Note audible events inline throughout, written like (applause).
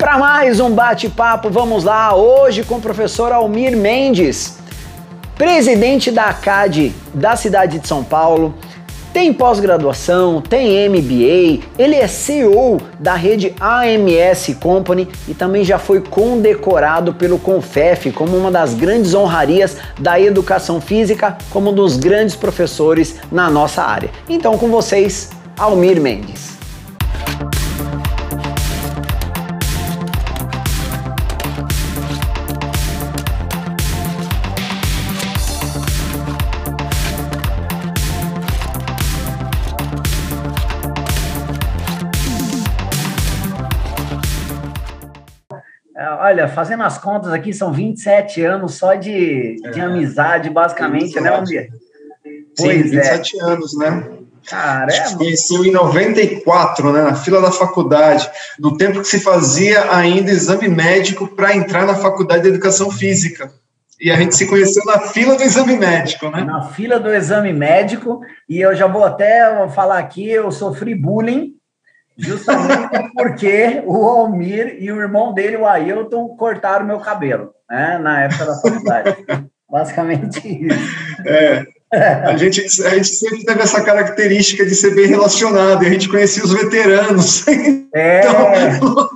para mais um bate-papo. Vamos lá, hoje com o professor Almir Mendes, presidente da ACAD da cidade de São Paulo. Tem pós-graduação, tem MBA, ele é CEO da rede AMS Company e também já foi condecorado pelo CONFEF como uma das grandes honrarias da educação física, como um dos grandes professores na nossa área. Então, com vocês, Almir Mendes. Olha, fazendo as contas aqui, são 27 anos só de, é. de amizade, basicamente, 27. né, Almir? Pois Sim, 27 é. anos, né? Caramba! A gente conheceu em 94, né, na fila da faculdade, no tempo que se fazia ainda exame médico para entrar na faculdade de educação física. E a gente se conheceu na fila do exame médico, né? Na fila do exame médico, e eu já vou até falar aqui, eu sofri bullying Justamente porque o Almir e o irmão dele, o Ailton, cortaram meu cabelo, né? Na época da faculdade. Basicamente isso. É. A gente, a gente sempre teve essa característica de ser bem relacionado, e a gente conhecia os veteranos. (laughs) É. Então...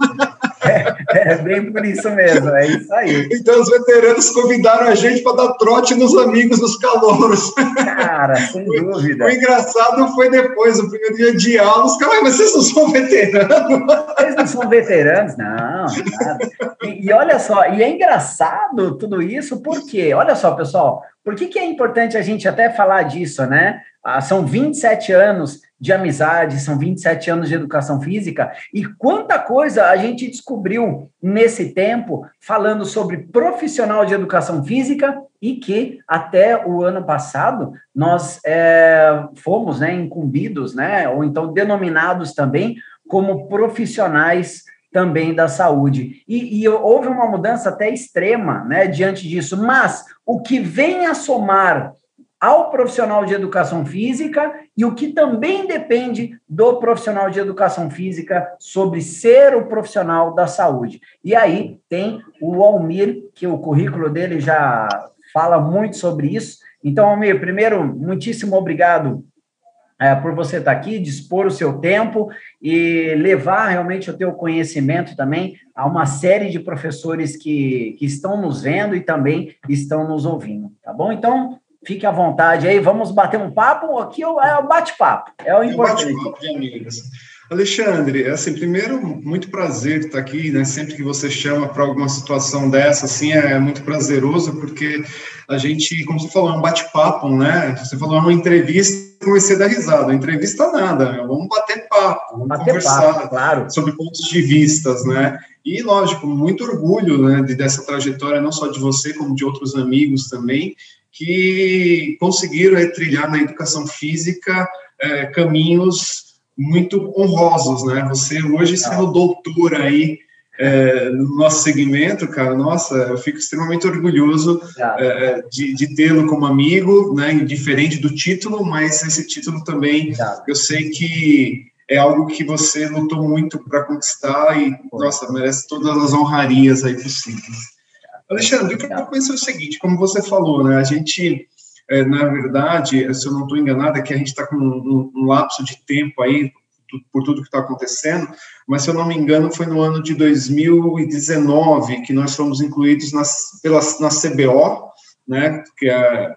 É, bem por isso mesmo, é isso aí. Então os veteranos convidaram a gente para dar trote nos amigos dos calouros. Cara, sem dúvida. O, engraçado foi depois, o primeiro dia de aula, os caras, mas vocês não são veteranos? Vocês não são veteranos? Não, nada. E, e olha só, e é engraçado tudo isso, porque, olha só, pessoal, por que, que é importante a gente até falar disso, né? Ah, são 27 anos de amizade, são 27 anos de educação física, e quanta coisa a gente descobriu nesse tempo falando sobre profissional de educação física e que até o ano passado nós é, fomos né, incumbidos, né, ou então denominados também como profissionais também da saúde. E, e, houve uma mudança até extrema né, diante disso, mas o que vem a somar ao profissional de educação física e o que também depende do profissional de educação física sobre ser o profissional da saúde. E aí tem o Almir, que o currículo dele já fala muito sobre isso. Então, Almir, primeiro, muitíssimo obrigado é, por você estar aqui, dispor o seu tempo e levar realmente o teu conhecimento também a uma série de professores que, que estão nos vendo e também estão nos ouvindo, tá bom? Então, Fique à vontade aí, vamos bater um papo. Aqui é o é bate-papo, é o importante. É bate-papo de amigos. Alexandre, assim, primeiro, muito prazer estar aqui, né? Sempre que você chama para alguma situação dessa, assim, é muito prazeroso, porque a gente, como você falou, é um bate-papo, né? Você falou, é uma entrevista, comecei a dar risada. Entrevista nada, né? vamos bater papo, vamos bater conversar papo, claro. sobre pontos de vistas, né? E, lógico, muito orgulho né, de, dessa trajetória, não só de você, como de outros amigos também, que conseguiram é, trilhar na educação física é, caminhos muito honrosos, né? Você hoje sendo doutor aí é, no nosso segmento, cara, nossa, eu fico extremamente orgulhoso é, de, de tê-lo como amigo, né? Diferente do título, mas esse título também, eu sei que é algo que você lutou muito para conquistar e, nossa, merece todas as honrarias aí possíveis. Alexandre, eu quero conhecer o seguinte, como você falou, né, a gente, é, na verdade, se eu não estou enganado, é que a gente está com um, um, lapso de tempo aí, por tudo que está acontecendo, mas se eu não me engano, foi no ano de 2019 que nós fomos incluídos nas, pela, na CBO, né, que é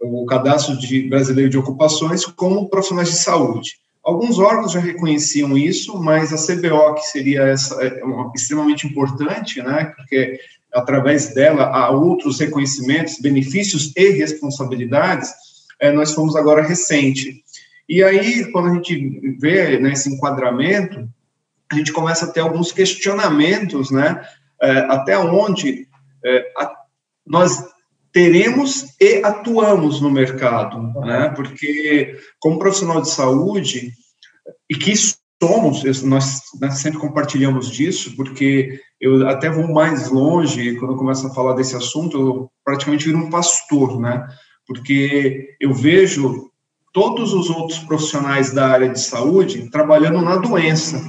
o Cadastro de Brasileiro de Ocupações, como profissionais de saúde. Alguns órgãos já reconheciam isso, mas a CBO, que seria essa, é, extremamente importante, né, porque através dela a outros reconhecimentos, benefícios e responsabilidades, é, nós fomos agora recente. E aí, quando a gente vê né, esse enquadramento, a gente começa a ter alguns questionamentos, né, é, até onde é, nós teremos e atuamos no mercado, né, porque como profissional de saúde, e que somos, nós, nós sempre compartilhamos disso, porque eu até vou mais longe, quando eu começo a falar desse assunto, eu praticamente viro um pastor, né? Porque eu vejo todos os outros profissionais da área de saúde trabalhando na doença.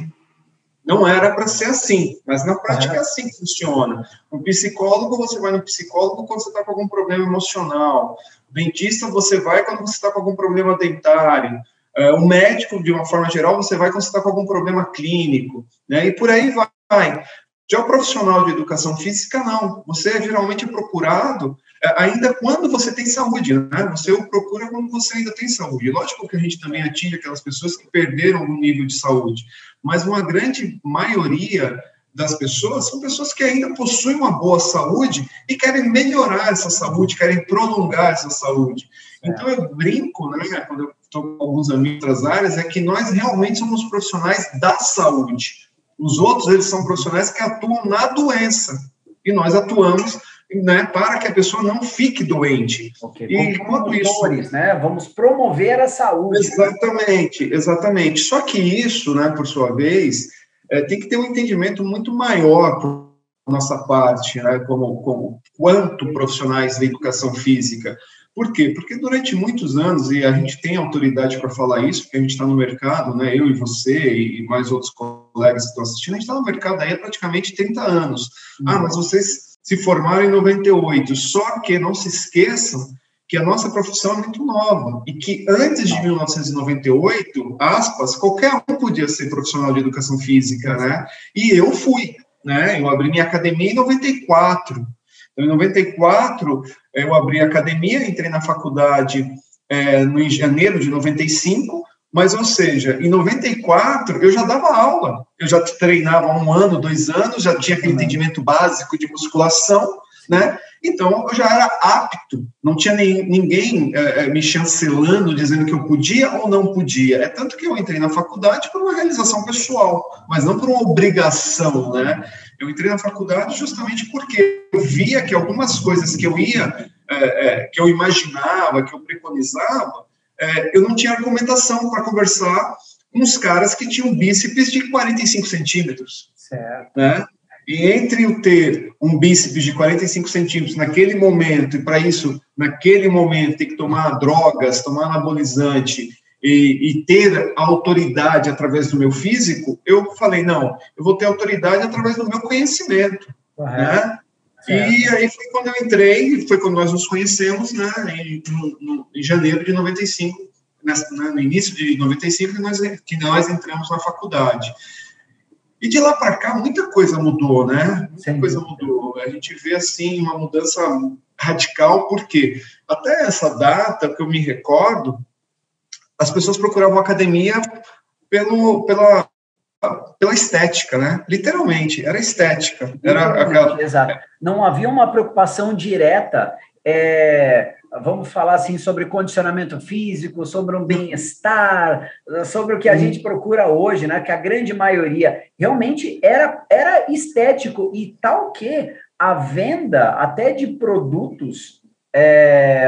Não era para ser assim, mas na prática é assim que funciona. Um psicólogo, você vai no psicólogo quando você está com algum problema emocional. O dentista, você vai quando você está com algum problema dentário. É, o médico, de uma forma geral, você vai quando você está com algum problema clínico. Né? E por aí vai. Já o profissional de educação física, não. Você é geralmente procurado ainda quando você tem saúde, né? Você o procura quando você ainda tem saúde. Lógico que a gente também atinge aquelas pessoas que perderam o nível de saúde, mas uma grande maioria das pessoas são pessoas que ainda possuem uma boa saúde e querem melhorar essa saúde, querem prolongar essa saúde. Então eu brinco, né, quando eu estou com alguns amigos das áreas, é que nós realmente somos profissionais da saúde. Os outros, eles são profissionais que atuam na doença. E nós atuamos né, para que a pessoa não fique doente. Okay. E quando isso, né, vamos promover a saúde. Exatamente, exatamente. Só que isso, né, por sua vez, é, tem que ter um entendimento muito maior por nossa parte, né, como, como quanto profissionais da educação física. Por quê? Porque durante muitos anos, e a gente tem autoridade para falar isso, porque a gente está no mercado, né, eu e você e mais outros colegas que estão assistindo, a gente está no mercado aí há praticamente 30 anos. Ah, mas vocês se formaram em 98. Só que não se esqueçam que a nossa profissão é muito nova e que antes de 1998, aspas, qualquer um podia ser profissional de educação física, né? E eu fui, né? Eu abri minha academia em 94. Então, em 94, eu abri a academia, entrei na faculdade é, no, em janeiro de 95, mas, ou seja, em 94 eu já dava aula, eu já treinava há um ano, dois anos, já tinha aquele uhum. entendimento básico de musculação, né? Então eu já era apto, não tinha nem, ninguém é, me chancelando, dizendo que eu podia ou não podia. É tanto que eu entrei na faculdade por uma realização pessoal, mas não por uma obrigação, né? Eu entrei na faculdade justamente porque eu via que algumas coisas que eu ia, é, é, que eu imaginava, que eu preconizava, é, eu não tinha argumentação para conversar com os caras que tinham bíceps de 45 centímetros. Certo. Né? E entre o ter um bíceps de 45 centímetros naquele momento, e para isso, naquele momento, ter que tomar drogas, tomar anabolizante e, e, ter autoridade através do meu físico, eu falei, não, eu vou ter autoridade através do meu conhecimento. Né? E aí foi quando eu entrei, foi quando nós nos conhecemos, né, em, no, em janeiro de 95, nessa, né, no início de 95, que nós, que nós entramos na faculdade. E de lá para cá, muita coisa mudou, né? Muita Sim. coisa mudou. A gente vê, assim, uma mudança radical, porque até essa data, que eu me recordo, as pessoas procuravam academia pelo, pela, pela estética, né? Literalmente, era estética. Era aquela... Exato. Não havia uma preocupação direta, é, vamos falar assim, sobre condicionamento físico, sobre um bem-estar, sobre o que a gente procura hoje, né? Que a grande maioria realmente era, era estético e tal que a venda até de produtos, é,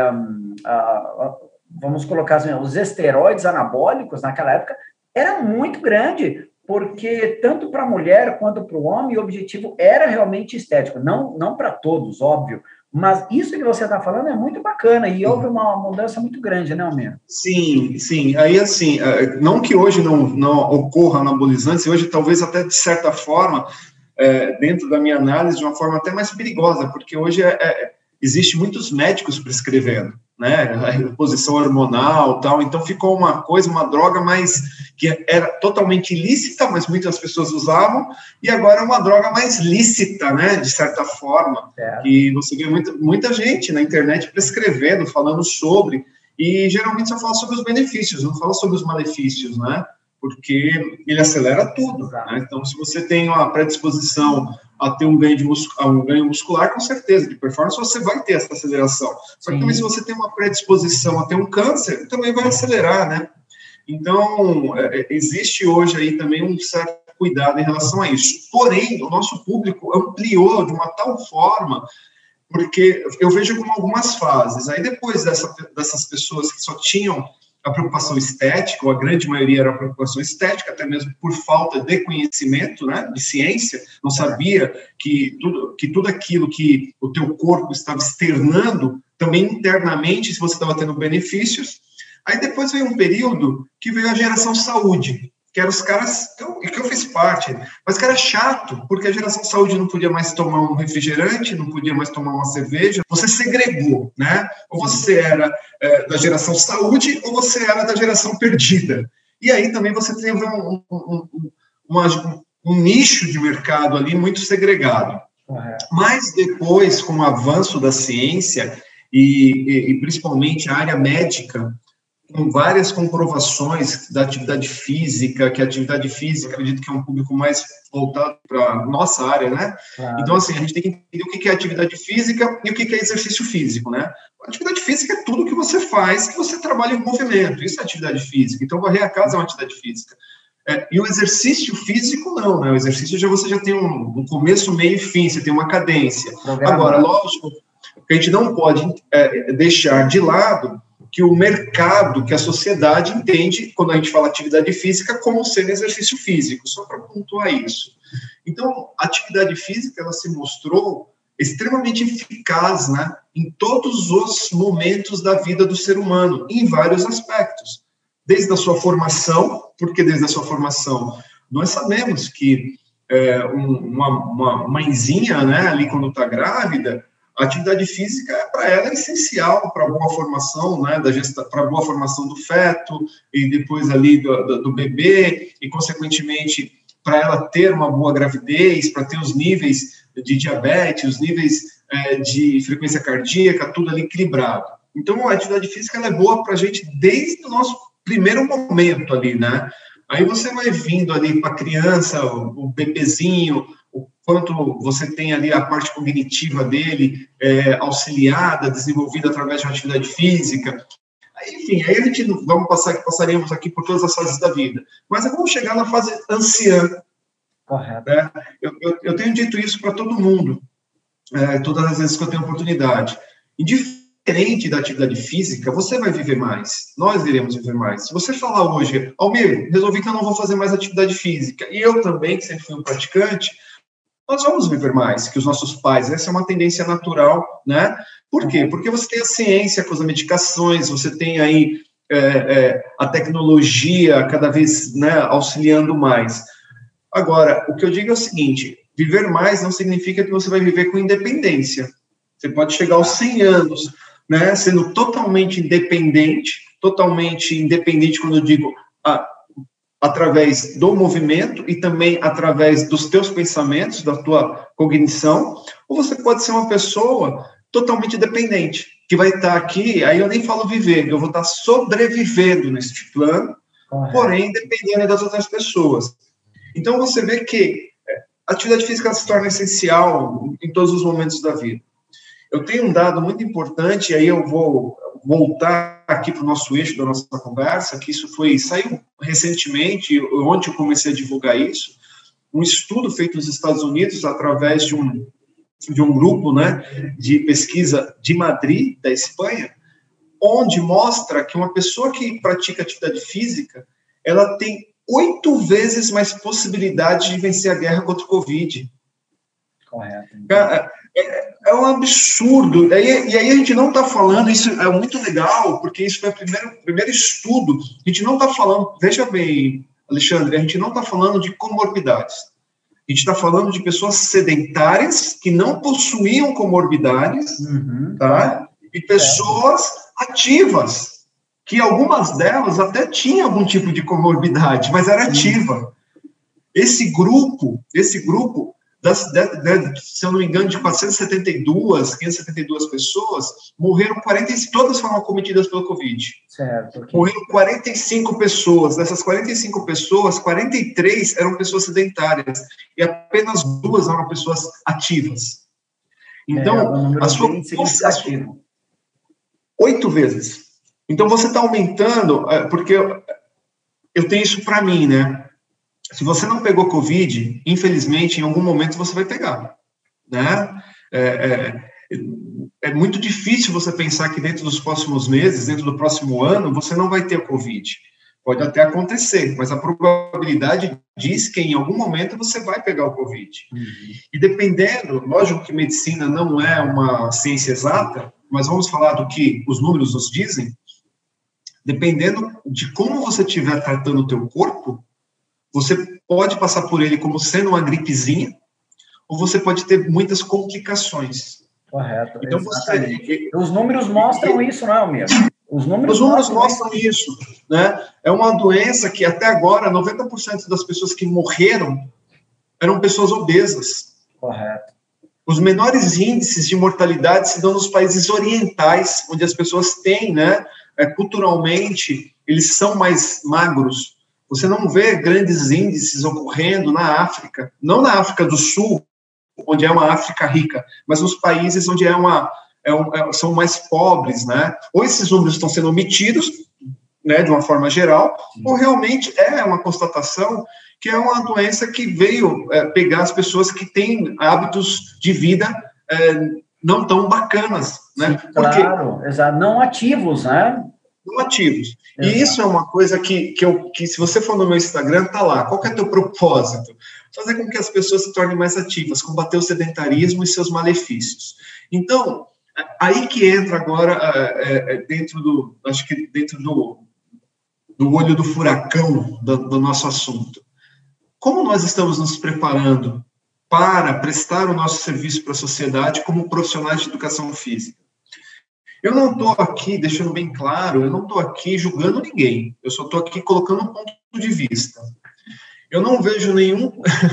a, vamos colocar assim, os esteroides anabólicos naquela época era muito grande porque tanto para a mulher quanto para o homem o objetivo era realmente estético, não, não para todos, óbvio, mas isso que você está falando é muito bacana e houve uma mudança muito grande, né, Almir? Sim, sim. Aí, assim, é, não que hoje não, não ocorra anabolizantes, hoje talvez até de certa forma, é, dentro da minha análise, de uma forma até mais perigosa, porque hoje é, é, existe muitos médicos prescrevendo né, a reposição hormonal tal, então ficou uma coisa, uma droga mais, que era totalmente ilícita, mas muitas pessoas usavam, e agora é uma droga mais lícita, né, de certa forma, é. e você vê muita, muita gente na internet prescrevendo, falando sobre, e geralmente só fala sobre os benefícios, não fala sobre os malefícios, né, porque ele acelera tudo, né? então se você tem uma predisposição a ter um ganho, de um ganho muscular, com certeza, de performance, você vai ter essa aceleração. Só que também se você tem uma predisposição a ter um câncer, também vai acelerar, né? Então, é, é, existe hoje aí também um certo cuidado em relação a isso. Porém, o nosso público ampliou de uma tal forma, porque eu vejo como algumas fases. Aí depois dessa, dessas pessoas que só tinham a preocupação estética, ou a grande maioria era a preocupação estética, até mesmo por falta de conhecimento, né, de ciência, não sabia que tudo, que tudo aquilo que o teu corpo estava externando, também internamente, se você estava tendo benefícios. Aí depois veio um período que veio a geração saúde, que eram os caras, e que eu fiz parte, mas que era chato, porque a geração saúde não podia mais tomar um refrigerante, não podia mais tomar uma cerveja, você segregou, né? Ou você era é, da geração saúde, ou você era da geração perdida. E aí também você teve um, um, um, uma, um nicho de mercado ali muito segregado. Mas depois, com o avanço da ciência, e, e, e principalmente a área médica, com várias comprovações da atividade física, que a atividade física, acredito que é um público mais voltado para a nossa área, né? Claro. Então, assim, a gente tem que entender o que é atividade física e o que é exercício físico, né? Atividade física é tudo que você faz, que você trabalha em movimento, isso é atividade física. Então, varrer a casa é uma atividade física. É, e o exercício físico, não, né? O exercício já você já tem um, um começo, meio e fim, você tem uma cadência. Agora, lógico, que a gente não pode é, deixar de lado que o mercado, que a sociedade entende, quando a gente fala atividade física, como sendo exercício físico, só para pontuar isso. Então, a atividade física, ela se mostrou extremamente eficaz, né, em todos os momentos da vida do ser humano, em vários aspectos. Desde a sua formação, porque desde a sua formação nós sabemos que é, uma, uma mãezinha, né, ali quando está grávida, a atividade física para ela é essencial para boa formação, né, para boa formação do feto e depois ali do, do, do bebê e consequentemente para ela ter uma boa gravidez, para ter os níveis de diabetes, os níveis é, de frequência cardíaca, tudo ali equilibrado. Então a atividade física é boa para a gente desde o nosso primeiro momento ali, né? Aí você vai vindo ali para a criança, o, o quanto você tem ali a parte cognitiva dele é, auxiliada, desenvolvida através de uma atividade física. Enfim, aí a gente vamos passar, passaremos aqui por todas as fases da vida. Mas vamos chegar na fase anciã. Correto. Né? Eu, eu, eu, tenho dito isso para todo mundo, é, todas as vezes que eu tenho oportunidade. Indiferente da atividade física, você vai viver mais. Nós iremos viver mais. Se você falar hoje, Almir, resolvi que eu não vou fazer mais atividade física, e eu também, que sempre fui um praticante, nós vamos viver mais que os nossos pais. Essa é uma tendência natural, né? Por quê? Porque você tem a ciência com as medicações, você tem aí é, é, a tecnologia cada vez né, auxiliando mais. Agora, o que eu digo é o seguinte: viver mais não significa que você vai viver com independência. Você pode chegar aos 100 anos, né, sendo totalmente independente, totalmente independente quando eu digo ah, através do movimento e também através dos teus pensamentos, da tua cognição, ou você pode ser uma pessoa totalmente dependente, que vai estar aqui, aí eu nem falo viver, eu vou estar sobrevivendo neste plano, porém dependendo das outras pessoas. Então você vê que é, a atividade física se torna essencial em todos os momentos da vida. Eu tenho um dado muito importante, e aí eu vou voltar aqui para o nosso eixo da nossa conversa, que isso foi saiu recentemente, ontem eu comecei a divulgar isso, um estudo feito nos Estados Unidos através de um de um grupo, né, de pesquisa de Madrid, da Espanha, onde mostra que uma pessoa que pratica atividade física, ela tem oito vezes mais possibilidade de vencer a guerra contra o Covid. Correto. É, é um absurdo. E aí, e aí a gente não está falando, isso é muito legal, porque isso foi o primeiro, primeiro estudo. A gente não está falando, veja bem, Alexandre, a gente não está falando de comorbidades. A gente está falando de pessoas sedentárias que não possuíam comorbidades, uhum. tá? E pessoas é. ativas, que algumas delas até tinham algum tipo de comorbidade, mas era ativa. Esse grupo, esse grupo das, se eu não me engano, de 472, 572 pessoas, morreram 40, todas foram acometidas pelo Covid. Certo. Okay. Morreram 45 pessoas. Dessas 45 pessoas, 43 eram pessoas sedentárias e apenas duas eram pessoas ativas. Então, é, a sua, a sua oito vezes. Então você está aumentando, é, porque eu tenho isso para mim, né? Se você não pegou Covid, infelizmente, em algum momento você vai pegar, né? É, é, é, muito difícil você pensar que dentro dos próximos meses, dentro do próximo ano, você não vai ter Covid. Pode até acontecer, mas a probabilidade diz que em algum momento você vai pegar o Covid. Uhum. E dependendo, lógico que medicina não é uma ciência exata, mas vamos falar do que os números nos dizem. Dependendo de como você estiver tratando o teu corpo, você pode passar por ele como sendo uma gripezinha, ou você pode ter muitas complicações. Correto. Então você, os números mostram e, isso, não é, Almir? Os números, os números mostram, mostram isso. Né? É uma doença que até agora 90% das pessoas que morreram eram pessoas obesas. Correto. Os menores índices de mortalidade se dão nos países orientais, onde as pessoas têm, né, é, culturalmente, eles são mais magros. Você não vê grandes índices ocorrendo na África, não na África do Sul, onde é uma África rica, mas nos países onde é uma, é um, é, são mais pobres, né? Ou esses números estão sendo omitidos, né, de uma forma geral, ou realmente é uma constatação que é uma doença que veio é, pegar as pessoas que têm hábitos de vida é, não tão bacanas, né? Sim, claro, Porque, exato, não ativos, né? Não ativos. Exato. E isso é uma coisa que, que, eu, que, se você for no meu Instagram, tá lá. Qual é teu propósito? Fazer com que as pessoas se tornem mais ativas, combater o sedentarismo e seus malefícios. Então, aí que entra agora é, é, dentro do, acho que dentro do, do olho do furacão do, do nosso assunto. Como nós estamos nos preparando para prestar o nosso serviço para a sociedade como profissionais de educação física? Eu não estou aqui, deixando bem claro, eu não estou aqui julgando ninguém, eu só estou aqui colocando um ponto de vista. Eu não vejo nenhum,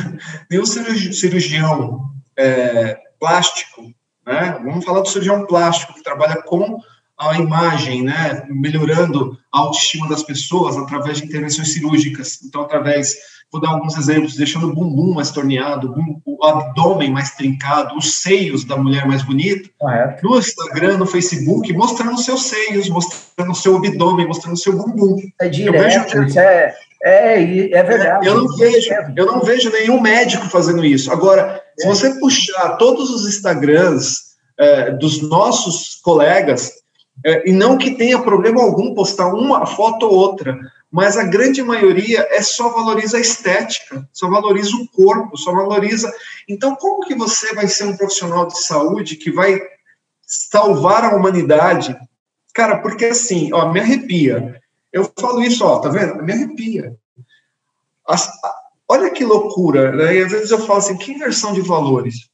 (laughs) nenhum cirurgião é, plástico, né? vamos falar do cirurgião plástico, que trabalha com a imagem, né? melhorando a autoestima das pessoas através de intervenções cirúrgicas. Então, através Vou dar alguns exemplos, deixando o bumbum mais torneado, o abdômen mais trincado, os seios da mulher mais bonita. Correto. No Instagram, no Facebook, mostrando seus seios, mostrando o seu abdômen, mostrando o seu bumbum. É direto, vejo, isso é, é, é verdade. Eu não, vejo, eu não vejo nenhum médico fazendo isso. Agora, é. se você puxar todos os Instagrams é, dos nossos colegas, é, e não que tenha problema algum postar uma foto ou outra, mas a grande maioria é só valoriza a estética, só valoriza o corpo, só valoriza. Então, como que você vai ser um profissional de saúde que vai salvar a humanidade? Cara, porque assim, ó, me arrepia. Eu falo isso, ó, tá vendo? Me arrepia. As, olha que loucura, né? E às vezes eu falo assim, que inversão de valores.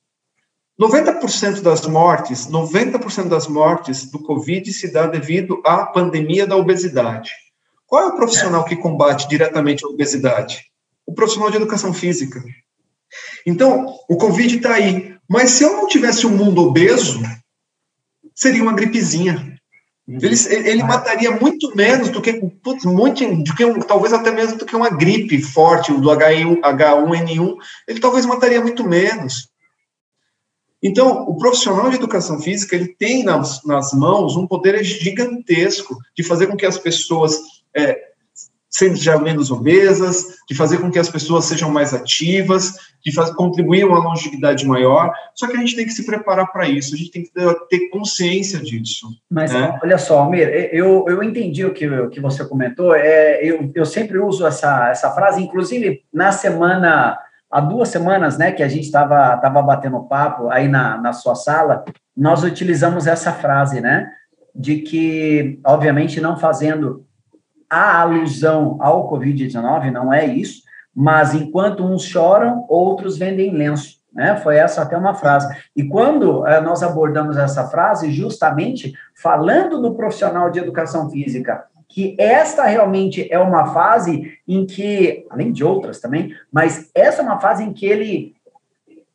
90% das mortes, 90% das mortes do Covid se dá devido à pandemia da obesidade. Qual é o profissional que combate diretamente a obesidade? O profissional de educação física. Então, o Covid está aí. Mas se eu não tivesse um mundo obeso, seria uma gripezinha. Ele, ele mataria muito menos do que, putz, muito, do que um, talvez até mesmo do que uma gripe forte, do H1, H1N1. Ele talvez mataria muito menos. Então, o profissional de educação física ele tem nas, nas mãos um poder gigantesco de fazer com que as pessoas é, sejam menos obesas, de fazer com que as pessoas sejam mais ativas, de fazer, contribuir a uma longevidade maior. Só que a gente tem que se preparar para isso, a gente tem que ter, ter consciência disso. Mas né? olha só, Almir, eu, eu entendi o que, o que você comentou. É, eu, eu sempre uso essa, essa frase, inclusive na semana, há duas semanas, né, que a gente estava tava batendo papo aí na, na sua sala, nós utilizamos essa frase, né? De que, obviamente, não fazendo a alusão ao Covid-19, não é isso, mas enquanto uns choram, outros vendem lenço. Né? Foi essa até uma frase. E quando eh, nós abordamos essa frase, justamente falando do profissional de educação física, que esta realmente é uma fase em que, além de outras também, mas essa é uma fase em que ele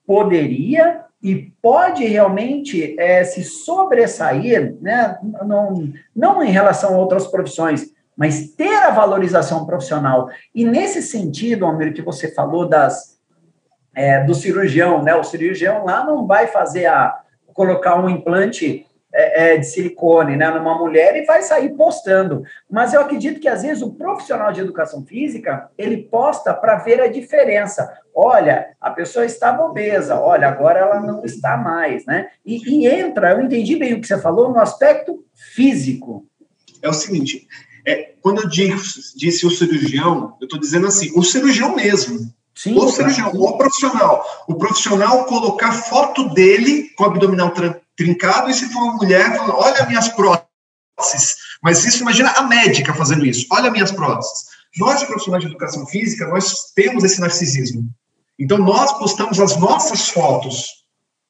poderia e pode realmente é, se sobressair, né? não, não em relação a outras profissões, mas ter a valorização profissional. E nesse sentido, Almir, que você falou das é, do cirurgião, né? O cirurgião lá não vai fazer a colocar um implante é, é, de silicone, né, numa mulher e vai sair postando. Mas eu acredito que às vezes o profissional de educação física ele posta para ver a diferença. Olha, a pessoa estava obesa, olha, agora ela não está mais, né? E, e entra, eu entendi bem o que você falou no aspecto físico. É o seguinte, é, quando eu disse, disse o cirurgião, eu estou dizendo assim, o cirurgião mesmo. Sim, o cirurgião, o profissional. O profissional colocar foto dele com o abdominal trincado e se for uma mulher falando, olha minhas próteses. Mas isso, imagina a médica fazendo isso, olha minhas próteses. Nós, profissionais de educação física, nós temos esse narcisismo. Então, nós postamos as nossas fotos,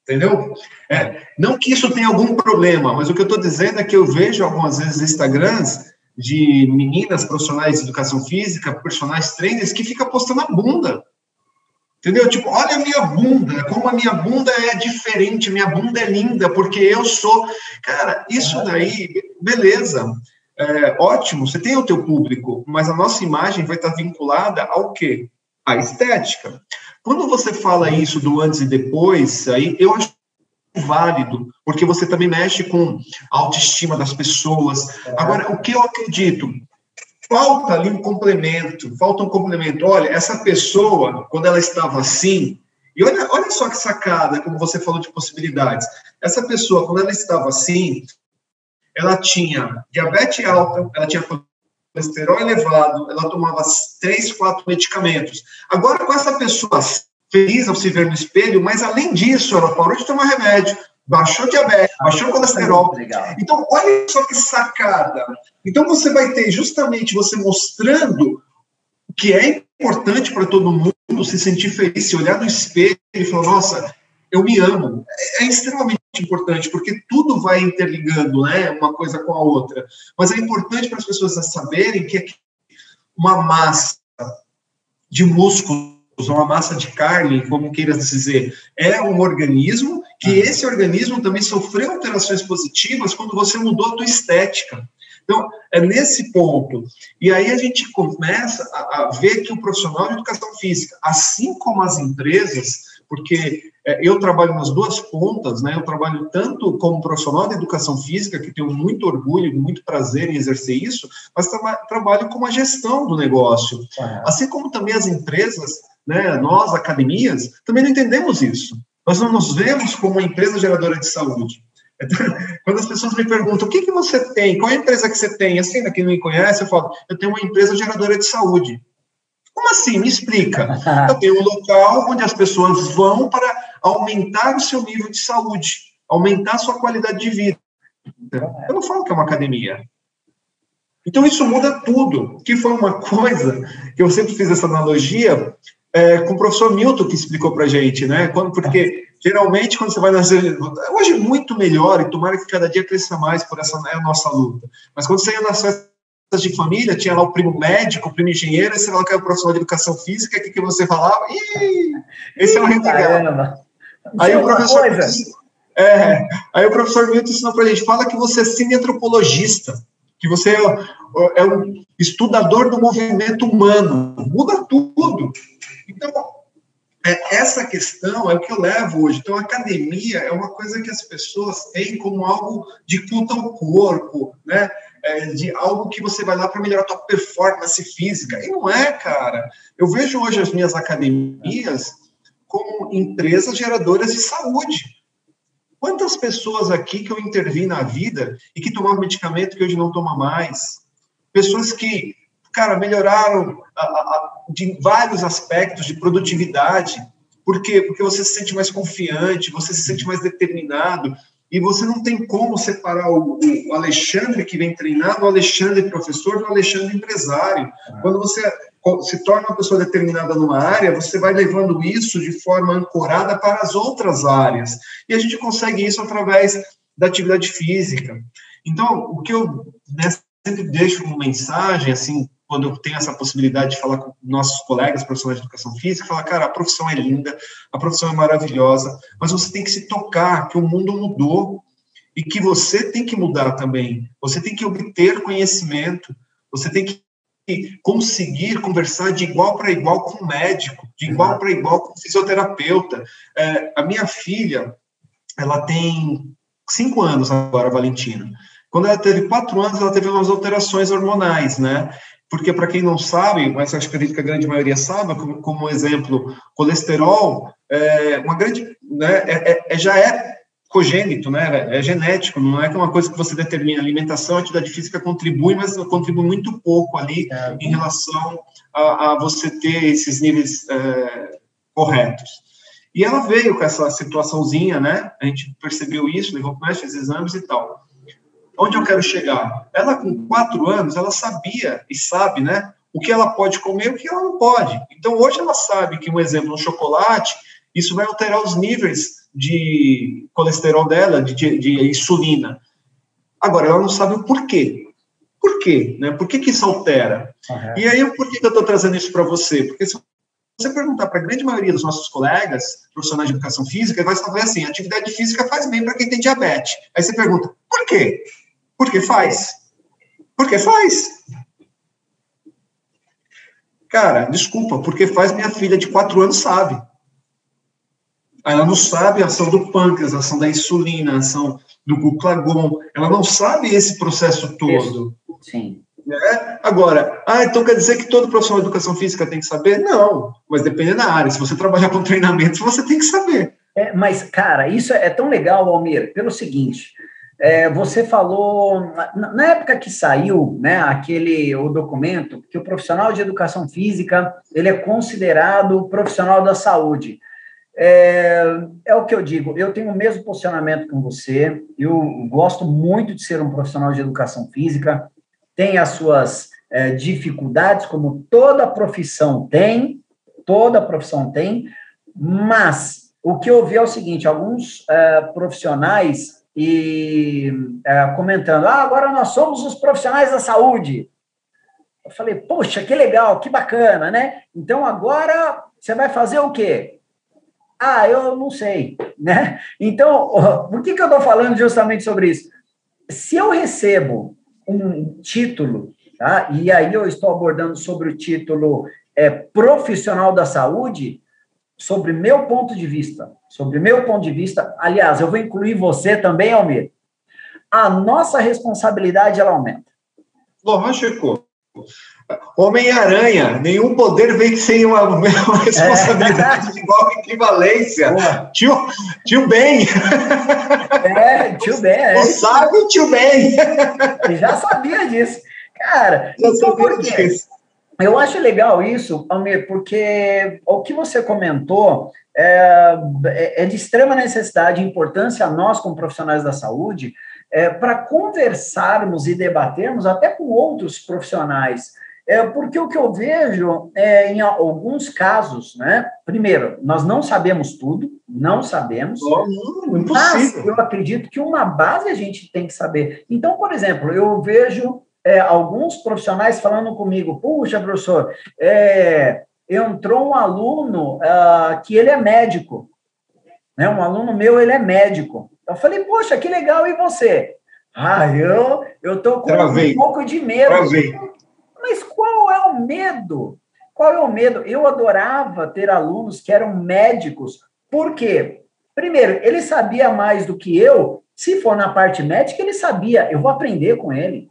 entendeu? É, não que isso tenha algum problema, mas o que eu estou dizendo é que eu vejo algumas vezes Instagrams de meninas profissionais de educação física, personagens trainers, que fica postando a bunda. Entendeu? Tipo, olha a minha bunda, como a minha bunda é diferente, minha bunda é linda, porque eu sou. Cara, isso daí, beleza. É, ótimo, você tem o teu público, mas a nossa imagem vai estar vinculada ao quê? À estética. Quando você fala isso do antes e depois, aí eu acho válido, porque você também mexe com a autoestima das pessoas. Agora, o que eu acredito? Falta ali um complemento, falta um complemento. Olha, essa pessoa, quando ela estava assim, e olha, olha só que sacada, como você falou de possibilidades. Essa pessoa, quando ela estava assim, ela tinha diabetes alta, ela tinha colesterol elevado, ela tomava três, quatro medicamentos. Agora, com essa pessoa feliz ao se ver no espelho, mas além disso, ela parou de tomar remédio, baixou diabetes, baixou colesterol. Então, olha só que sacada. Então, você vai ter justamente você mostrando o que é importante para todo mundo se sentir feliz, se olhar no espelho e falar: nossa, eu me amo. É, é extremamente importante, porque tudo vai interligando, né, uma coisa com a outra. Mas é importante para as pessoas saberem que uma massa de músculos, uma massa de carne, como queiras dizer, é um organismo que uhum. esse organismo também sofreu alterações positivas quando você mudou a tua estética. Então, é nesse ponto. E aí a gente começa a, a ver que o profissional de educação física, assim como as empresas, porque é, eu trabalho nas duas pontas, né? Eu trabalho tanto como profissional de educação física, que tenho muito orgulho, muito prazer em exercer isso, mas tra trabalho com a gestão do negócio. Assim como também as empresas, né? Nós, academias, também não entendemos isso. Nós não nos vemos como uma empresa geradora de saúde. (laughs) Quando as pessoas me perguntam o que, que você tem, qual é a empresa que você tem, assim, quem não me conhece, eu falo, eu tenho uma empresa geradora de saúde. Como assim? Me explica. (laughs) Eu tenho um local onde as pessoas vão para aumentar o seu nível de saúde, aumentar a sua qualidade de vida. Eu não falo que é uma academia. Então isso muda tudo, que foi uma coisa que eu sempre fiz essa analogia é, com o professor Milton que explicou para gente, né? Quando, porque geralmente quando você vai nascer, hoje é muito melhor e tomara que cada dia cresça mais por essa é a nossa luta. Mas quando você ia nas festas de família, tinha lá o primo médico, o primo engenheiro, você falava que era o professor de educação física, o que, que você falava? Ih, esse é o renegado. Aí o professor. É, aí o professor Milton ensinou para a gente: fala que você é cineantropologista, que você é, é um estudador do movimento humano. Muda tudo. Então, é, essa questão é o que eu levo hoje. Então, academia é uma coisa que as pessoas têm como algo de culto ao corpo, né? É, de algo que você vai lá para melhorar a tua performance física. E não é, cara. Eu vejo hoje as minhas academias como empresas geradoras de saúde. Quantas pessoas aqui que eu intervi na vida e que tomavam medicamento que hoje não toma mais? Pessoas que, cara, melhoraram a, a, de vários aspectos de produtividade. Por quê? Porque você se sente mais confiante, você se sente mais determinado, e você não tem como separar o, o Alexandre que vem treinar do Alexandre professor do Alexandre empresário. Quando você se torna uma pessoa determinada numa área, você vai levando isso de forma ancorada para as outras áreas. E a gente consegue isso através da atividade física. Então, o que eu né, sempre deixo como mensagem, assim, quando eu tenho essa possibilidade de falar com nossos colegas profissionais de educação física, falar, cara, a profissão é linda, a profissão é maravilhosa, mas você tem que se tocar que o mundo mudou e que você tem que mudar também. Você tem que obter conhecimento, você tem que conseguir conversar de igual para igual com o médico, de igual para igual com o fisioterapeuta. É, a minha filha, ela tem cinco anos agora, Valentina. Quando ela teve quatro anos, ela teve umas alterações hormonais, né? Porque, para quem não sabe, mas acho que acredito que a grande maioria sabe, como, como exemplo, colesterol, é uma grande, né, é, é, já é cogênito, né? É genético, não é que é uma coisa que você determina. A alimentação, a atividade física contribui, mas contribui muito pouco ali é. em relação a, a, você ter esses níveis é, corretos. E ela veio com essa situaçãozinha, né? A gente percebeu isso, levou para fez exames e tal. Onde eu quero chegar? Ela, com quatro anos, ela sabia e sabe, né? o que ela pode comer e o que ela não pode. Então, hoje ela sabe que, um exemplo, um chocolate, isso vai alterar os níveis de colesterol dela, de, de, de insulina. Agora, ela não sabe o porquê. Por quê? Né? Por que, que isso altera? Uhum. E aí, por que, que eu estou trazendo isso para você? Porque se você perguntar para a grande maioria dos nossos colegas, profissionais de educação física, vai falar assim: atividade física faz bem para quem tem diabetes. Aí você pergunta: por quê? Porque faz. Porque faz. Cara, desculpa, porque faz minha filha de quatro anos sabe. Ela não sabe a ação do pâncreas, a ação da insulina, a ação do glucagon. Ela não sabe esse processo todo. Sim. Né? Agora, ah, então quer dizer que todo profissional de educação física tem que saber? Não, mas dependendo da área. Se você trabalhar com treinamento, você tem que saber. É, mas, cara, isso é tão legal, Almir, pelo seguinte. É, você falou na, época que saiu, né, aquele o documento que o profissional de educação física ele é considerado profissional da saúde. É, é o que eu digo. Eu tenho o mesmo posicionamento com você. Eu gosto muito de ser um profissional de educação física tem as suas é, dificuldades, como toda profissão tem, toda profissão tem, mas o que eu vi é o seguinte: alguns é, profissionais e é, comentando, ah, agora nós somos os profissionais da saúde. Eu falei, poxa, que legal, que bacana, né? Então agora você vai fazer o quê? Ah, eu não sei, (laughs) né? Então, por que, que eu estou falando justamente sobre isso? Se eu recebo um título, tá? e aí eu estou abordando sobre o título é, profissional da saúde, sobre meu ponto de vista, sobre meu ponto de vista, aliás, eu vou incluir você também, Almir, a nossa responsabilidade, ela aumenta. Lógico. Homem-Aranha, nenhum poder vem sem uma, (laughs) uma responsabilidade é. de igual equivalência. Tio, tio Ben. É, tio Ben. É. O sábio tio Ben. Já sabia disso. Cara, já então por quê? Eu acho legal isso, Almir, porque o que você comentou é, é de extrema necessidade e importância a nós, como profissionais da saúde, é, para conversarmos e debatermos até com outros profissionais. É, porque o que eu vejo é, em alguns casos, né? Primeiro, nós não sabemos tudo, não sabemos. Oh, não, mas eu acredito que uma base a gente tem que saber. Então, por exemplo, eu vejo é, alguns profissionais falando comigo: puxa, professor, é, entrou um aluno uh, que ele é médico. Né? Um aluno meu, ele é médico. Eu falei, poxa, que legal, e você? Ah, eu eu tô com Travei. um pouco de medo. Travei. Mas qual é o medo? Qual é o medo? Eu adorava ter alunos que eram médicos. Por quê? Primeiro, ele sabia mais do que eu. Se for na parte médica, ele sabia. Eu vou aprender com ele.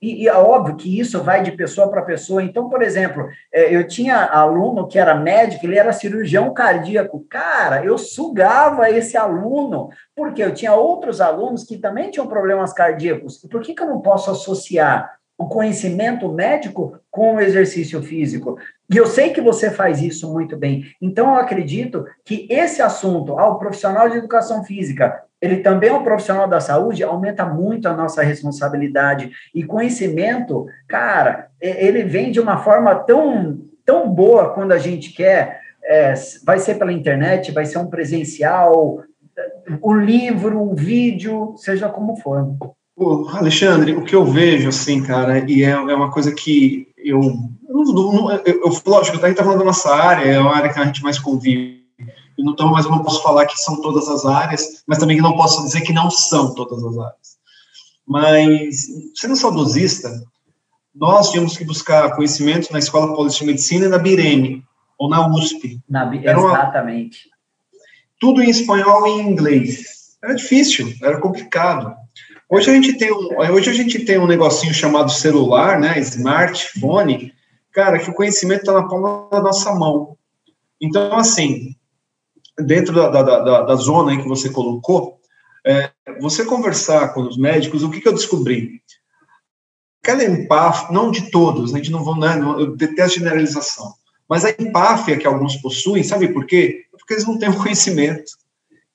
E, e, é óbvio que isso vai de pessoa para pessoa. Então, por exemplo, é, eu tinha aluno que era médico, ele era cirurgião cardíaco. Cara, eu sugava esse aluno, porque eu tinha outros alunos que também tinham problemas cardíacos. Por que, que eu não posso associar o conhecimento médico com o exercício físico? E eu sei que você faz isso muito bem. Então, eu acredito que esse assunto, ao ah, profissional de educação física, ele também é um profissional da saúde, aumenta muito a nossa responsabilidade. E conhecimento, cara, ele vem de uma forma tão, tão boa quando a gente quer. É, vai ser pela internet, vai ser um presencial, o livro, o vídeo, seja como for. Pô, Alexandre, o que eu vejo, assim, cara, e é, é uma coisa que eu. eu, eu, eu lógico, a gente tá falando da nossa área, é a área que a gente mais convive então, mas eu não posso falar que são todas as áreas, mas também não posso dizer que não são todas as áreas. Mas, sendo saudosista, nós tínhamos que buscar conhecimento na Escola Paulista de Medicina e na BIREM, ou na USP. Na, exatamente. tudo em espanhol e em inglês. Era difícil, era complicado. Hoje a gente tem um, hoje a gente tem um negocinho chamado celular, né, smartphone, cara, que o conhecimento está na palma da nossa mão. Então, assim, dentro da, da, da, da zona aí que você colocou, é, você conversar com os médicos, o que, que eu descobri? Aquela empáfia, não de todos, a gente não vão, né, eu detesto generalização, mas a empáfia que alguns possuem, sabe por quê? Porque eles não têm o conhecimento.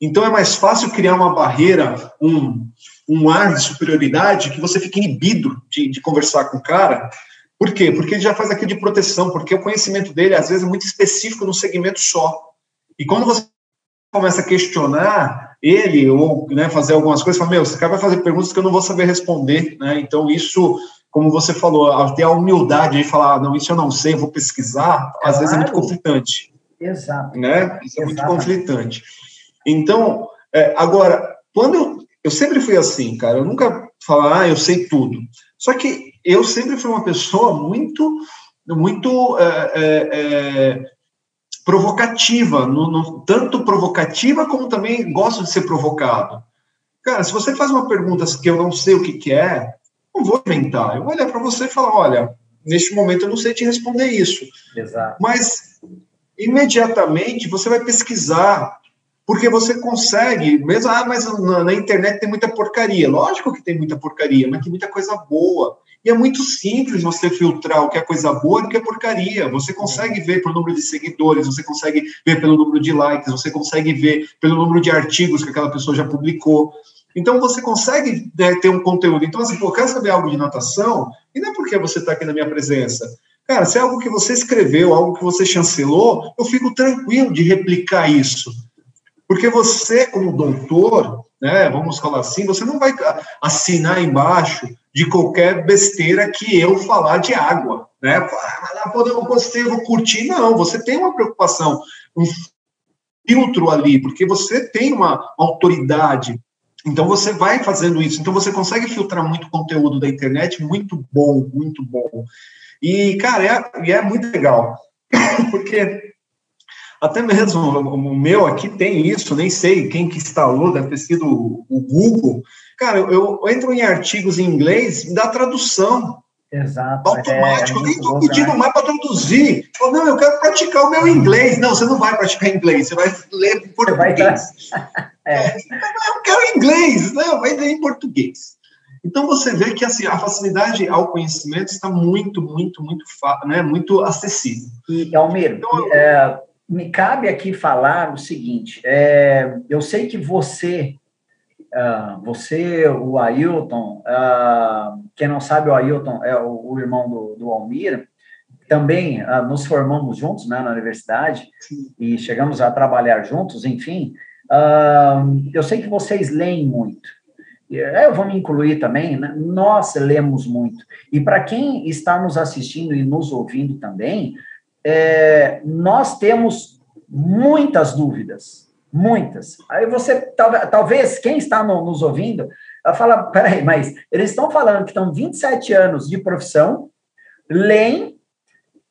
Então é mais fácil criar uma barreira, um, um ar de superioridade que você fica inibido de, de conversar com o cara, Por quê? Porque ele já faz aquilo de proteção, porque o conhecimento dele, às vezes, é muito específico no segmento só. E quando você começa a questionar ele ou né, fazer algumas coisas, fala, meu, esse cara vai fazer perguntas que eu não vou saber responder, né? Então, isso, como você falou, até a humildade de falar, não, isso eu não sei, vou pesquisar, claro. às vezes é muito conflitante. Exato. Né? Isso é muito conflitante. Então, é, agora, quando eu, eu sempre fui assim, cara, eu nunca falava, ah, eu sei tudo. Só que eu sempre fui uma pessoa muito, muito é, é, é, provocativa, no, no, tanto provocativa como também gosto de ser provocado. Cara, se você faz uma pergunta que eu não sei o que, que é, não vou inventar. Eu vou olhar para você e falar, olha, neste momento eu não sei te responder isso. Exato. Mas imediatamente você vai pesquisar, porque você consegue, mesmo, ah, mas na, na, internet tem muita porcaria. Lógico que tem muita porcaria, mas tem muita coisa boa. E é muito simples você filtrar o que é coisa boa e o que é porcaria. Você consegue ver pelo número de seguidores, você consegue ver pelo número de likes, você consegue ver pelo número de artigos que aquela pessoa já publicou. Então você consegue né, ter um conteúdo. Então, assim, pô, quer saber algo de natação? E não é porque você está aqui na minha presença. Cara, se é algo que você escreveu, algo que você chancelou, eu fico tranquilo de replicar isso. Porque você, como doutor, né, vamos falar assim, você não vai assinar embaixo de qualquer besteira que eu falar de água, né? Ah, pô, eu vou curtir. Não, você tem uma preocupação, um filtro ali, porque você tem uma autoridade. Então você vai fazendo isso. Então você consegue filtrar muito conteúdo da internet, muito bom, muito bom. E, cara, é, é muito legal, (coughs) porque até mesmo o meu aqui tem isso, nem sei quem que instalou, deve ter sido o Google. Cara, eu, eu entro em artigos em inglês e dá tradução. Exato. Automático, é, eu nem estou pedindo mais para traduzir. Eu, não, eu quero praticar o meu inglês. Não, você não vai praticar inglês, você vai ler em português. (laughs) é. Eu quero inglês, não, vai ler em português. Então você vê que assim, a facilidade ao conhecimento está muito, muito, muito, né, muito acessível. E, Almir, então, é, me cabe aqui falar o seguinte: é, eu sei que você, uh, você, o Ailton, uh, quem não sabe, o Ailton é o, o irmão do, do Almir, também uh, nos formamos juntos né, na universidade Sim. e chegamos a trabalhar juntos, enfim. eu sei que vocês leem muito. Eu vou me incluir também, né? nós lemos muito. E para quem está nos assistindo e nos ouvindo também, é, nós temos muitas dúvidas, muitas. Aí você, talvez, quem está no, nos ouvindo, fala, peraí, mas eles estão falando que estão 27 anos de profissão, leem,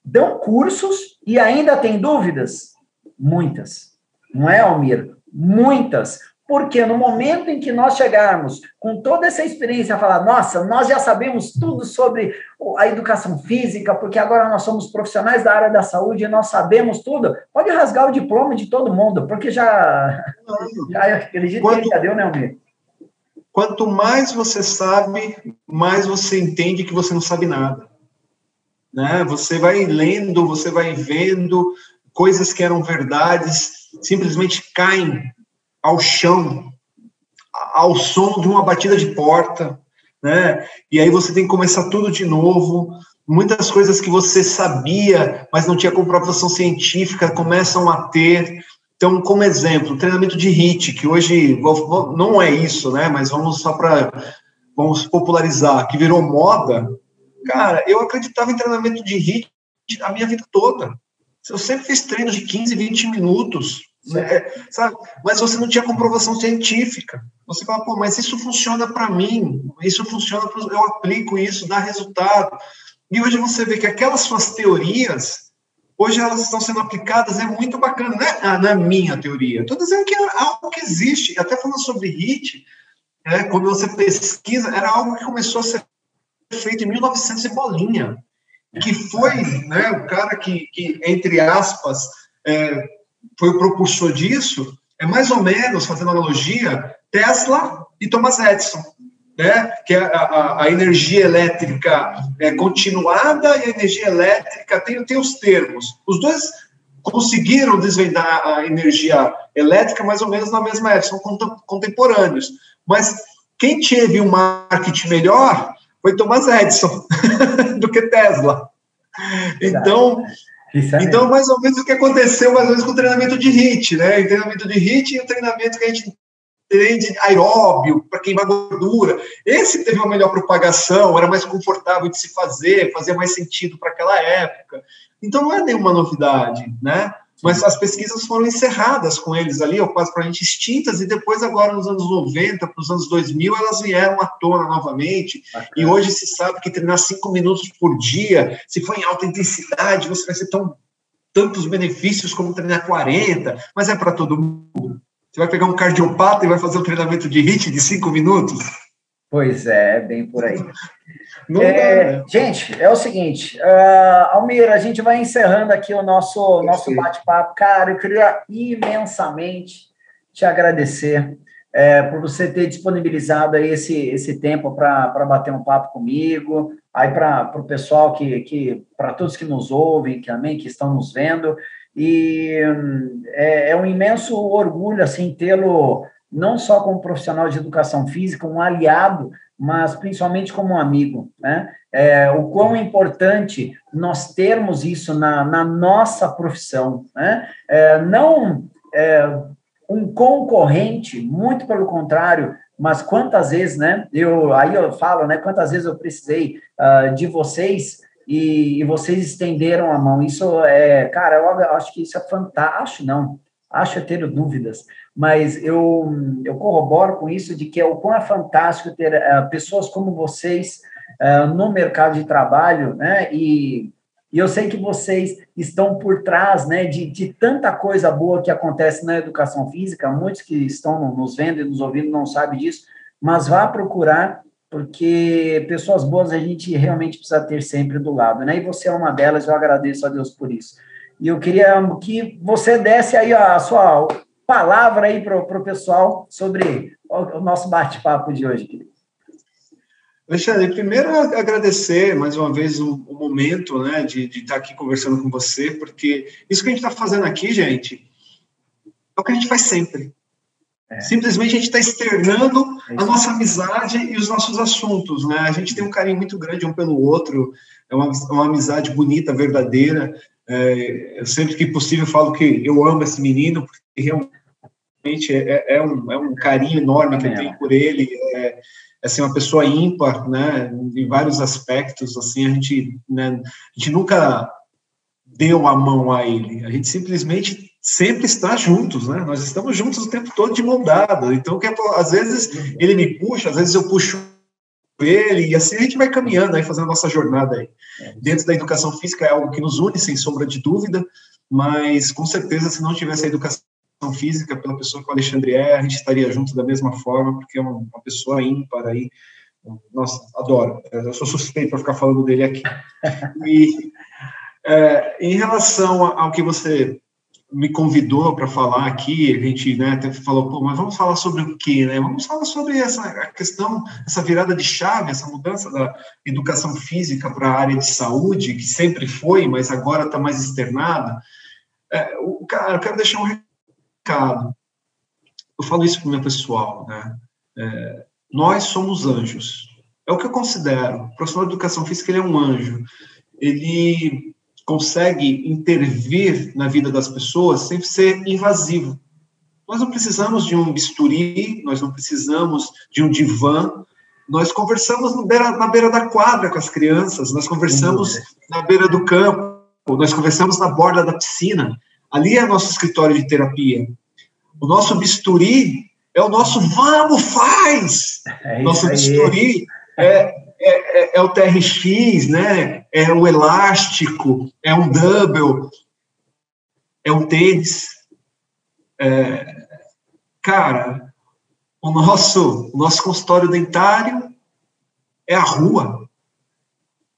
dão cursos e ainda tem dúvidas? Muitas. Não é, Almir? Muitas. Porque no momento em que nós chegarmos com toda essa experiência, a falar, nossa, nós já sabemos tudo sobre a educação física, porque agora nós somos profissionais da área da saúde e nós sabemos tudo, pode rasgar o diploma de todo mundo, porque já, já acredito quanto, que já deu, né, Almir? Quanto mais você sabe, mais você entende que você não sabe nada. Né? Você vai lendo, você vai vendo coisas que eram verdades, simplesmente caem ao chão, ao som de uma batida de porta, né? E aí você tem que começar tudo de novo. Muitas coisas que você sabia, mas não tinha comprovação científica, começam a ter. Então, como exemplo, treinamento de HIT, que hoje não é isso, né? Mas vamos só para vamos popularizar, que virou moda. Cara, eu acreditava em treinamento de HIT a minha vida toda. Eu sempre fiz treinos de 15, 20 minutos. É, sabe? Mas você não tinha comprovação científica. Você fala, pô, mas isso funciona para mim, isso funciona, pro, eu aplico isso, dá resultado. E hoje você vê que aquelas suas teorias, hoje elas estão sendo aplicadas, é muito bacana, né? Ah, na minha teoria. Estou dizendo que é algo que existe, até falando sobre HIT, é, quando você pesquisa, era algo que começou a ser feito em 1900 e bolinha, que foi né, o cara que, que entre aspas, é, foi o propulsor disso, é mais ou menos, fazendo analogia, Tesla e Thomas Edison, né? que é a, a, a energia elétrica é continuada e a energia elétrica tem, tem os termos. Os dois conseguiram desvendar a energia elétrica mais ou menos na mesma época, são contemporâneos. Mas quem teve um marketing melhor foi Thomas Edison (laughs) do que Tesla. Então, então mais ou menos o que aconteceu mais ou menos com o treinamento de HIT, né? O treinamento de HIT e o treinamento que a gente tem de aeróbio, para queimar gordura. Esse teve uma melhor propagação, era mais confortável de se fazer, fazia mais sentido para aquela época. Então não é nenhuma novidade, né? Mas as pesquisas foram encerradas com eles ali, ou quase praticamente extintas, e depois, agora nos anos 90, para os anos 2000, elas vieram à tona novamente. Bacana. E hoje se sabe que treinar cinco minutos por dia, se for em alta intensidade, você vai ter tão, tantos benefícios como treinar 40, mas é para todo mundo. Você vai pegar um cardiopata e vai fazer um treinamento de HIIT de cinco minutos? Pois é, bem por aí. É, né? gente, é o seguinte, uh, Almir, a gente vai encerrando aqui o nosso, nosso bate-papo. Cara, eu queria imensamente te agradecer é, por você ter disponibilizado aí esse, esse tempo para bater um papo comigo, aí para o pessoal que, que para todos que nos ouvem, que também que estão nos vendo, e é, é um imenso orgulho assim tê-lo não só como profissional de educação física, um aliado mas principalmente como um amigo, né? É, o quão importante nós termos isso na, na nossa profissão, né? É, não é, um concorrente, muito pelo contrário, mas quantas vezes, né? Eu aí eu falo, né? Quantas vezes eu precisei uh, de vocês e, e, vocês estenderam a mão. Isso é, cara, eu acho que isso é fantástico. Não, acho ter dúvidas mas eu, eu corroboro com isso de que é o quão é fantástico ter uh, pessoas como vocês uh, no mercado de trabalho, né? E, e eu sei que vocês estão por trás né, de, de tanta coisa boa que acontece na educação física, muitos que estão nos vendo e nos ouvindo não sabem disso, mas vá procurar, porque pessoas boas a gente realmente precisa ter sempre do lado, né? E você é uma delas, eu agradeço a Deus por isso. E eu queria que você desse aí a sua palavra aí para o pessoal sobre o, nosso bate-papo de hoje, querido. Alexandre, primeiro agradecer mais uma vez o, o momento né, de, de, estar aqui conversando com você, porque isso que a gente está fazendo aqui, gente, é o que a gente faz sempre. É. Simplesmente a gente está externando é a nossa amizade e os nossos assuntos. Né? A gente tem um carinho muito grande um pelo outro, é uma, uma amizade bonita, verdadeira. É, eu sempre que possível falo que eu amo esse menino, porque realmente realmente é, é, um, é um carinho enorme que eu tenho por ele. É, é assim, uma pessoa ímpar, né, em vários aspectos, assim, a gente, né, a gente nunca deu a mão a ele, a gente simplesmente sempre está juntos, né, nós estamos juntos o tempo todo de mão dada, então, que, é, às vezes ele me puxa, às vezes eu puxo ele, e assim a gente vai caminhando, aí, fazendo a nossa jornada aí. É. Dentro da educação física é algo que nos une, sem sombra de dúvida, mas com certeza, se não tivesse a educação física, pela pessoa que o Alexandre é, a gente estaria junto da mesma forma, porque é uma, uma pessoa ímpar aí. Nossa, adoro. Eu sou suspeito para ficar falando dele aqui. E é, em relação ao que você me convidou para falar aqui, a gente né, até falou, pô, mas vamos falar sobre o quê, né? Vamos falar sobre essa questão, essa virada de chave, essa mudança da educação física para a área de saúde, que sempre foi, mas agora está mais externada. É, o, cara, eu quero deixar um recado. Eu falo isso para o meu pessoal, né? É, nós somos anjos. É o que eu considero. O profissional de educação física ele é um anjo. Ele consegue intervir na vida das pessoas sem ser invasivo. Nós não precisamos de um bisturi, nós não precisamos de um divã. Nós conversamos beira, na beira da quadra com as crianças, nós conversamos na beira do campo, nós conversamos na borda da piscina. Ali é nosso escritório de terapia. O nosso bisturi é o nosso vamos, faz! É nosso bisturi é, é, é, é, o TRX, né? é o elástico, é um double, é um tênis. É, cara, o nosso, o nosso consultório dentário é a rua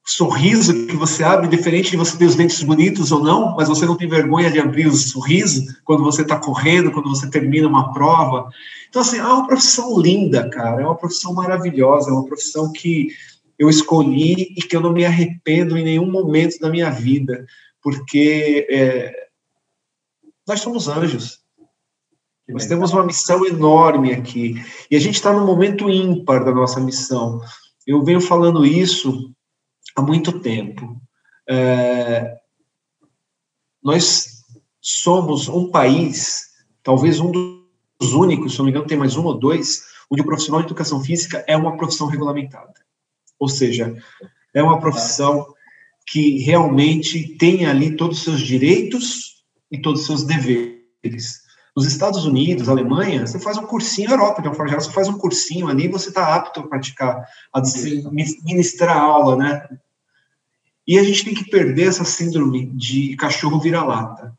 sorriso que você abre, diferente de você ter os dentes bonitos ou não, mas você não tem vergonha de abrir o sorriso quando você está correndo, quando você termina uma prova. Então, assim, é uma profissão linda, cara, é uma profissão maravilhosa, é uma profissão que eu escolhi e que eu não me arrependo em nenhum momento da minha vida, porque é, nós somos anjos. Nós temos uma missão enorme aqui, e a gente está num momento ímpar da nossa missão. Eu venho falando isso há muito tempo. É, nós somos um país, talvez um dos únicos, se não me engano, tem mais um ou dois, onde o profissional de educação física é uma profissão regulamentada. Ou seja, é uma profissão que realmente tem ali todos os seus direitos e todos os seus deveres. Nos Estados Unidos, Alemanha, você faz um cursinho, Europa, de uma forma geral, você faz um cursinho ali, você está apto a praticar, a ministrar aula, né? E a gente tem que perder essa síndrome de cachorro vira-lata,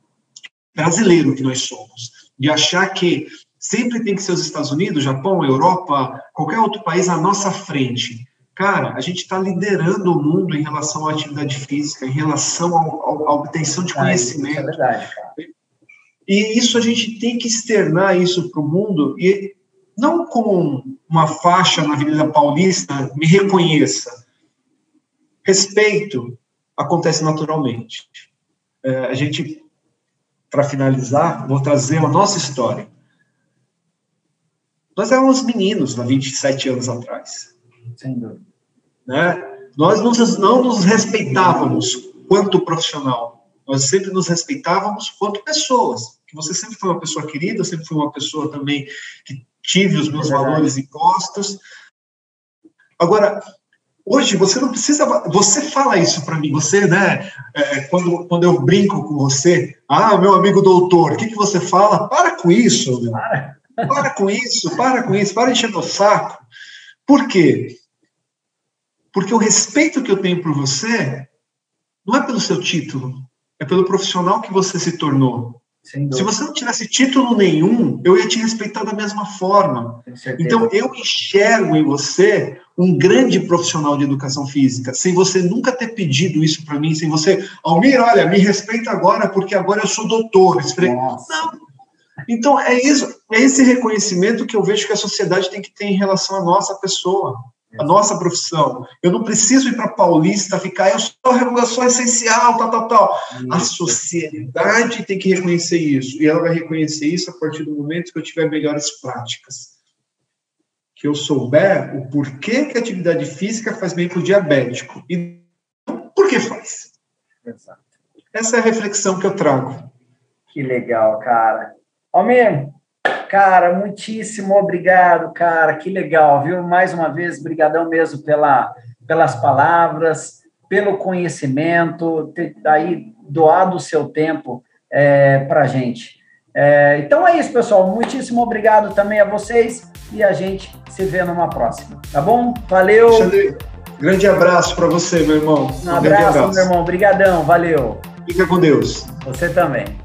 brasileiro que nós somos, de achar que sempre tem que ser os Estados Unidos, Japão, Europa, qualquer outro país à nossa frente. Cara, a gente está liderando o mundo em relação à atividade física, em relação à obtenção de conhecimento. Ah, isso é verdade, cara. E isso a gente tem que externar isso para o mundo e não como uma faixa na Avenida Paulista me reconheça. Respeito acontece naturalmente. É, a gente, para finalizar, vou trazer a nossa história. Nós éramos meninos há 27 anos atrás. Sem dúvida. Né? Nós não nos respeitávamos quanto profissional. Nós sempre nos respeitávamos quanto pessoas. Que você sempre foi uma pessoa querida, sempre foi uma pessoa também que tive os meus é valores impostos. Agora, hoje você não precisa. Você fala isso para mim, você, né? É, quando, quando eu brinco com você, ah, meu amigo doutor, o que, que você fala? Para com isso, meu. Para. para com isso, para com isso, para encher meu saco. Por quê? Porque o respeito que eu tenho por você não é pelo seu título, é pelo profissional que você se tornou. Se você não tivesse título nenhum, eu ia te respeitar da mesma forma. Então, eu enxergo em você um grande profissional de educação física, sem você nunca ter pedido isso para mim, sem você, Almir, olha, me respeita agora, porque agora eu sou doutor. Não. Então, é isso, é esse reconhecimento que eu vejo que a sociedade tem que ter em relação à nossa pessoa a nossa profissão. Eu não preciso ir para Paulista ficar, eu sou regulação essencial, tal, tal, tal. A sociedade tem que reconhecer isso. E ela vai reconhecer isso a partir do momento que eu tiver melhores práticas. Que eu souber o porquê que a atividade física faz bem para o diabético. E por que faz. Exato. Essa é a reflexão que eu trago. Que legal, cara. Almir, Cara, muitíssimo obrigado, cara. Que legal, viu? Mais uma vez, brigadão mesmo pela, pelas palavras, pelo conhecimento, ter aí doado o seu tempo é, para a gente. É, então é isso, pessoal. Muitíssimo obrigado também a vocês e a gente se vê numa próxima, tá bom? Valeu. Alexandre, grande abraço para você, meu irmão. Um, um abraço, abraço, meu irmão. Obrigadão, valeu. Fica com Deus. Você também.